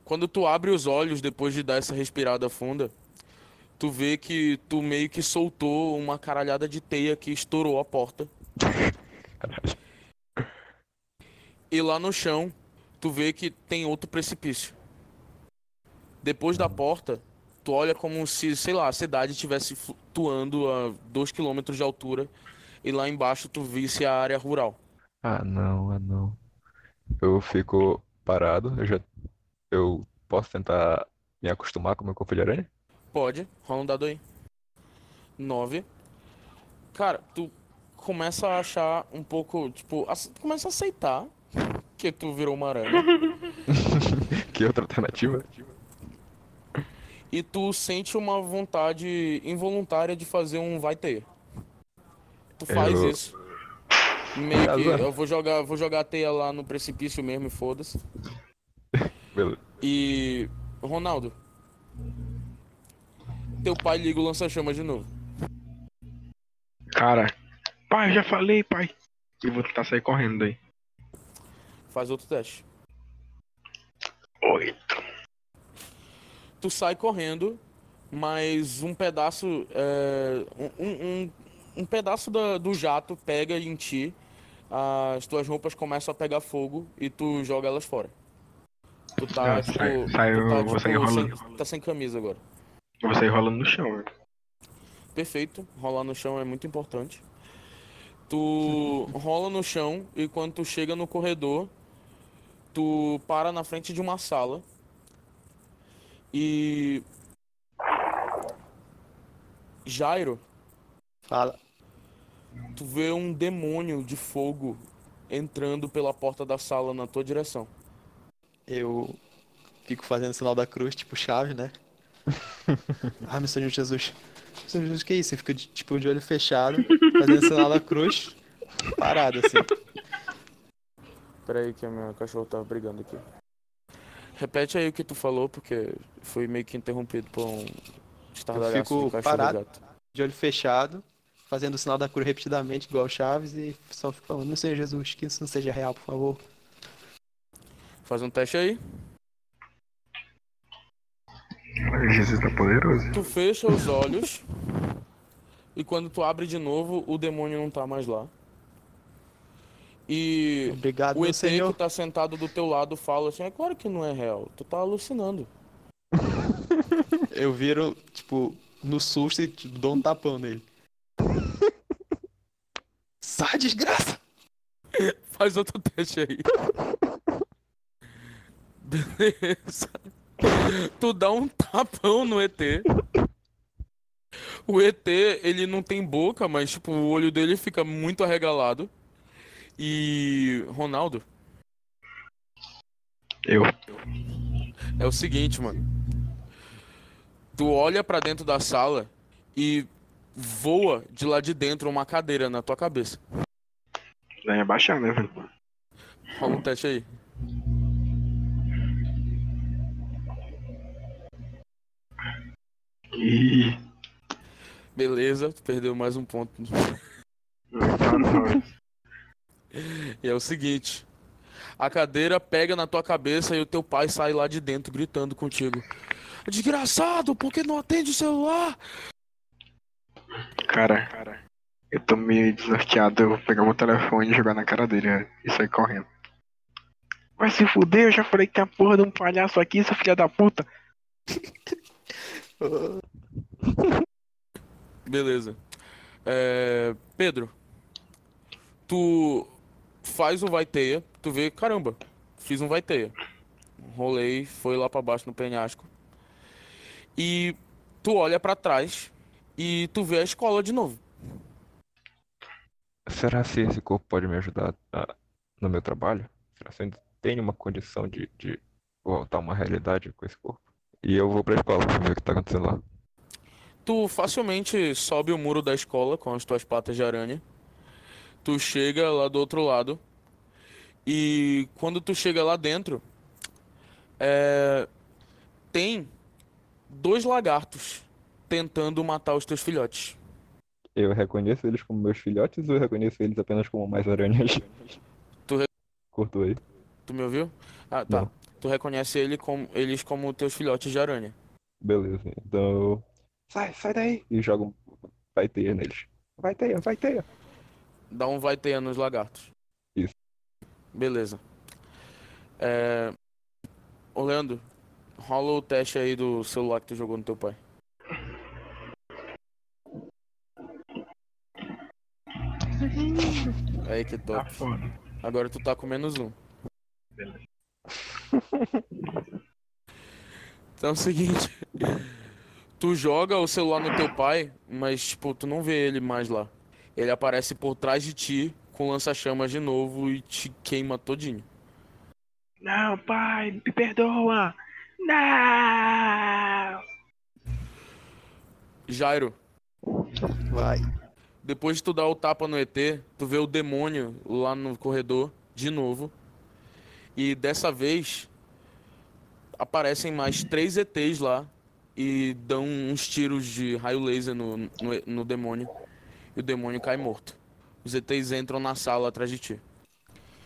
quando tu abre os olhos depois de dar essa respirada funda, tu vê que tu meio que soltou uma caralhada de teia que estourou a porta. E lá no chão, tu vê que tem outro precipício. Depois da porta, tu olha como se, sei lá, a cidade estivesse flutuando a 2 km de altura e lá embaixo tu visse a área rural. Ah não, ah não. Eu fico parado, eu já. Eu posso tentar me acostumar com o meu corpo de aranha? Pode, rola um dado aí. 9. Cara, tu começa a achar um pouco, tipo, ace- começa a aceitar que tu virou uma aranha. Que outra alternativa? e tu sente uma vontade involuntária de fazer um vai ter. Tu faz Eu- isso. Meio que eu vou jogar, vou jogar a teia lá no precipício mesmo e foda-se. Beleza. E Ronaldo, teu pai liga o lança-chamas de novo. Cara, pai, eu já falei, pai. Eu vou tentar sair correndo daí. Faz outro teste. Oi. Tu sai correndo, mas um pedaço, é, um, um, um pedaço da- do jato pega em ti. As tuas roupas começam a pegar fogo e tu joga elas fora. Tu tá, Ah, tipo, sai- sai, tu tá, tipo, sem, rolando. tá sem camisa agora. Eu vou sair rolando no chão, velho. Perfeito, rolar no chão é muito importante. Tu rola no chão e quando tu chega no corredor, tu para na frente de uma sala e Jairo, Fala. Tu vê um demônio de fogo entrando pela porta da sala na tua direção. Eu fico fazendo sinal da cruz, tipo chave, né? ah, meu Senhor Jesus. Meu Senhor Jesus, que isso? Você fica de- tipo de olho fechado, fazendo sinal da cruz, parado assim. Pera aí que a minha cachorra tava brigando aqui. Repete aí o que tu falou, porque foi meio que interrompido por um estardalhaço fico de cachorro parado. gato. De olho fechado, fazendo o sinal da cruz repetidamente, igual Chaves, e só fico falando, meu Senhor Jesus, que isso não seja real, por favor. Faz um teste aí. Jesus tá poderoso. Tu fecha os olhos e quando tu abre de novo, o demônio não tá mais lá. E Obrigado, o ET Senhor. que tá sentado do teu lado fala assim: é claro que não é real, tu tá alucinando. Eu viro, tipo, no susto e tipo, dou um tapão nele. Sai, desgraça! Faz outro teste aí. Beleza. Tu dá um tapão no ET. O ET, ele não tem boca, mas tipo, o olho dele fica muito arregalado. E Ronaldo, Eu. é o seguinte, mano. Tu olha pra dentro da sala e voa de lá de dentro uma cadeira na tua cabeça. Daí é baixar, né, velho? Rola um teste aí. Ih. Beleza, perdeu mais um ponto. E é o seguinte: a cadeira pega na tua cabeça e o teu pai sai lá de dentro gritando contigo. Desgraçado, por que não atende o celular? Cara, cara, eu tô meio desnorteado. Eu vou pegar meu telefone e jogar na cara dele né? e sair correndo. Vai se fuder, eu já falei que tem a porra de um palhaço aqui, seu filho da puta. Beleza. É, Pedro, tu faz o vai teia, tu vê, caramba, fiz um vai teia. Rolei, foi lá pra baixo no penhasco. E tu olha pra trás e tu vê a escola de novo. Será se esse corpo pode me ajudar a- no meu trabalho? Será se eu ainda tenho uma condição de, de voltar a uma realidade com esse corpo? E eu vou pra escola pra ver o que tá acontecendo lá. Tu facilmente sobe o muro da escola com as tuas patas de aranha. Tu chega lá do outro lado. E quando tu chega lá dentro, é, tem dois lagartos tentando matar os teus filhotes. Eu reconheço eles como meus filhotes ou eu reconheço eles apenas como mais aranhas? Tu re- Curto aí. Tu me ouviu? Ah, tá. Não. Tu reconhece ele como, eles como teus filhotes de aranha. Beleza, então. Sai, sai daí! E joga um vai teia neles. Vai teia, vai teia! Dá um vai teia nos lagartos. Isso. Beleza. É... Ô, Leandro, rola o teste aí do celular que tu jogou no teu pai. Aí que Tá top. foda. Agora tu tá com menos um. Então é o seguinte. Tu joga o celular no teu pai, mas tipo, tu não vê ele mais lá. Ele aparece por trás de ti com lança-chamas de novo e te queima todinho. Não, pai, me perdoa. Não. Jairo, Vai. Depois de tu dar o tapa no ET, tu vê o demônio lá no corredor de novo. E dessa vez aparecem mais três ETs lá e dão uns tiros de raio laser no, no, no demônio. E o demônio cai morto. Os ETs entram na sala atrás de ti.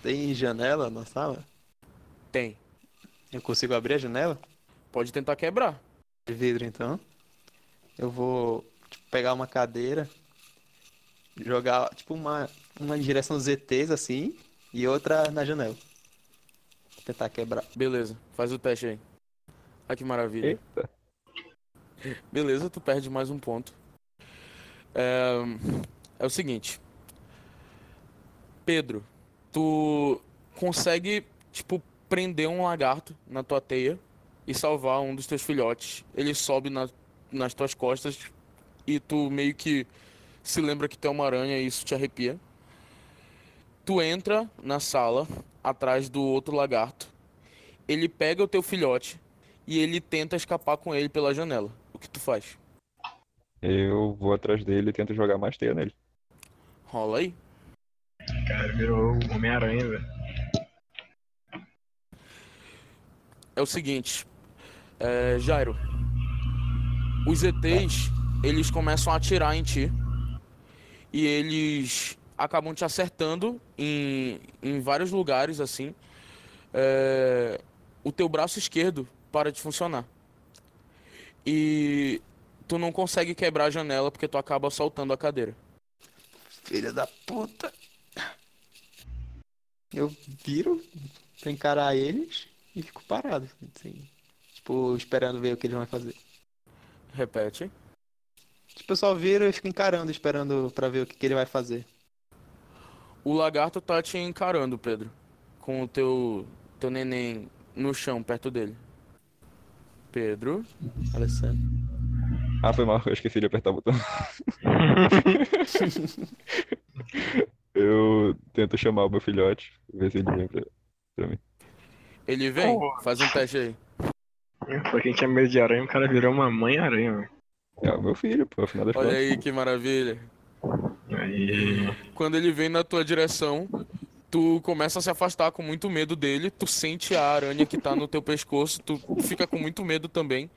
Tem janela na sala? Tem. Eu consigo abrir a janela? Pode tentar quebrar. De vidro, então. Eu vou tipo, pegar uma cadeira, jogar tipo uma, uma em direção dos ETs assim e outra na janela. Tentar quebrar. Beleza, faz o teste aí. Olha que maravilha. Eita! Beleza, tu perde mais um ponto. É, é o seguinte. Pedro, tu consegue, tipo, prender um lagarto na tua teia e salvar um dos teus filhotes. Ele sobe na, nas tuas costas e tu meio que se lembra que tu é uma aranha e isso te arrepia. Tu entra na sala atrás do outro lagarto. Ele pega o teu filhote e ele tenta escapar com ele pela janela. O que tu faz? Eu vou atrás dele e tento jogar mais teia nele. Rola aí. Cara, virou o Homem-Aranha, velho. É o seguinte, é, Jairo, os ETs, eles começam a atirar em ti e eles acabam te acertando em, em vários lugares, assim. É, o teu braço esquerdo para de funcionar. E tu não consegue quebrar a janela porque tu acaba soltando a cadeira. Filha da puta. Eu viro pra encarar eles e fico parado. Assim, tipo, esperando ver o que eles vão fazer. Repete. Eu só viro e fico encarando, esperando pra ver o que, que ele vai fazer. O lagarto tá te encarando, Pedro. Com o teu, teu neném no chão, perto dele. Pedro. Alessandro. Ah, foi mal, eu esqueci de apertar o botão. eu tento chamar o meu filhote, ver se ele vem pra, pra mim. Ele vem? Faz um teste aí. Pra quem tinha medo de aranha, o cara virou uma mãe aranha, velho. É o meu filho, pô, afinal das Olha contas. aí que maravilha. Aí. Quando ele vem na tua direção, tu começa a se afastar com muito medo dele, tu sente a aranha que tá no teu pescoço, tu fica com muito medo também.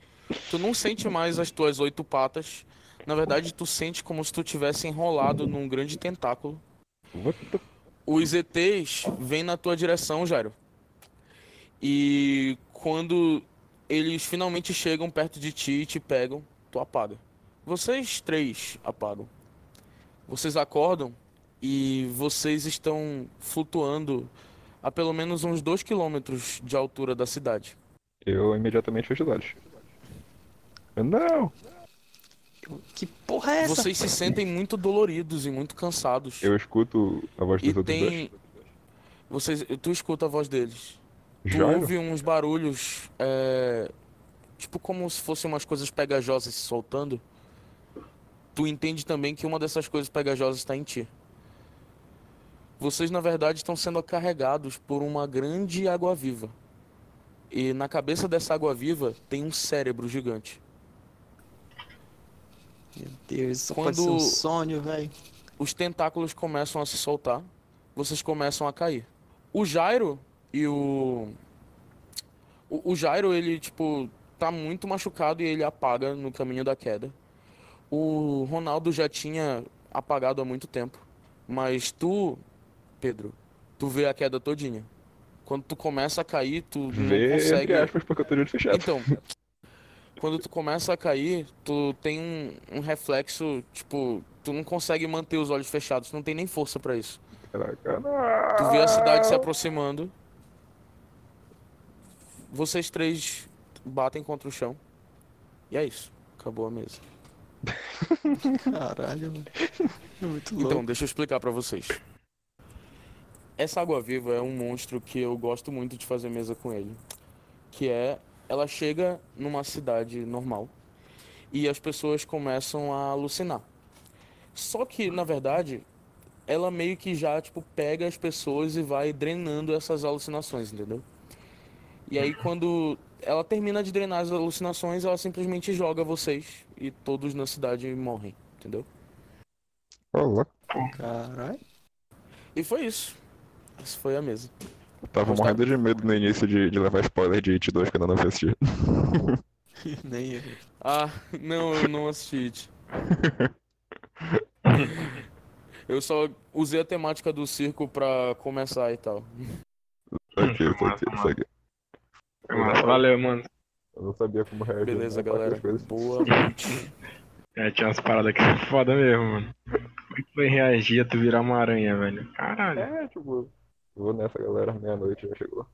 Tu não sente mais as tuas oito patas. Na verdade, tu sente como se tu tivesse enrolado num grande tentáculo. What the- Os ETs vêm na tua direção, Jairo. E quando eles finalmente chegam perto de ti e te pegam, tu apaga. Vocês três apagam. Vocês acordam e vocês estão flutuando a pelo menos uns dois quilômetros de altura da cidade. Eu imediatamente fecho os olhos. Não! Que porra é essa? Vocês se sentem muito doloridos e muito cansados. Eu escuto a voz dos E outros tem. Vocês, tu escuta a voz deles. dois. Tu ouve uns barulhos, é, tipo como se fossem umas coisas pegajosas se soltando. Tu entende também que uma dessas coisas pegajosas está em ti. Vocês, na verdade, estão sendo carregados por uma grande água-viva. E na cabeça dessa água-viva tem um cérebro gigante. Meu Deus, isso Quando- pode ser um sonho, velho. os tentáculos começam a se soltar, vocês começam a cair. O Jairo e o. O, o Jairo, ele, tipo, tá muito machucado e ele apaga no caminho da queda. O Ronaldo já tinha apagado há muito tempo. Mas tu, Pedro, tu vê a queda todinha. Quando tu começa a cair, tu não Vê, consegue. entre aspas, porque eu tô de olho fechado. Então, quando tu começa a cair, tu tem um, um reflexo, tipo, tu não consegue manter os olhos fechados, tu não tem nem força pra isso. Caraca, Tu vê a cidade se não. aproximando. Vocês três batem contra o chão. E é isso. Acabou a mesa. Caralho, mano. É muito louco. Então, deixa eu explicar pra vocês. Essa água-viva é um monstro que eu gosto muito de fazer mesa com ele. Que é, ela chega numa cidade normal e as pessoas começam a alucinar. Só que, na verdade, ela meio que já, tipo, pega as pessoas e vai drenando essas alucinações, entendeu? E aí, quando ela termina de drenar as alucinações, ela simplesmente joga vocês e todos na cidade morrem, entendeu? Louco. Caralho. E foi isso. Essa foi a mesa. Eu tava Gostava. morrendo de medo no início de, de levar spoiler de It 2 que eu ainda não fui assistir. Nem eu. Ah, não, eu não assisti. Eu só usei a temática do circo pra começar e tal. Aqui, isso Massa, aqui, isso massa. aqui. Valeu, mano. Eu não sabia como reagir. Beleza, né, galera. Boa noite. É, tinha umas paradas que é foda mesmo, mano. Como é que foi reagir a tu virar uma aranha, velho? Caralho. É, tipo, vou nessa, galera. Meia-noite já chegou.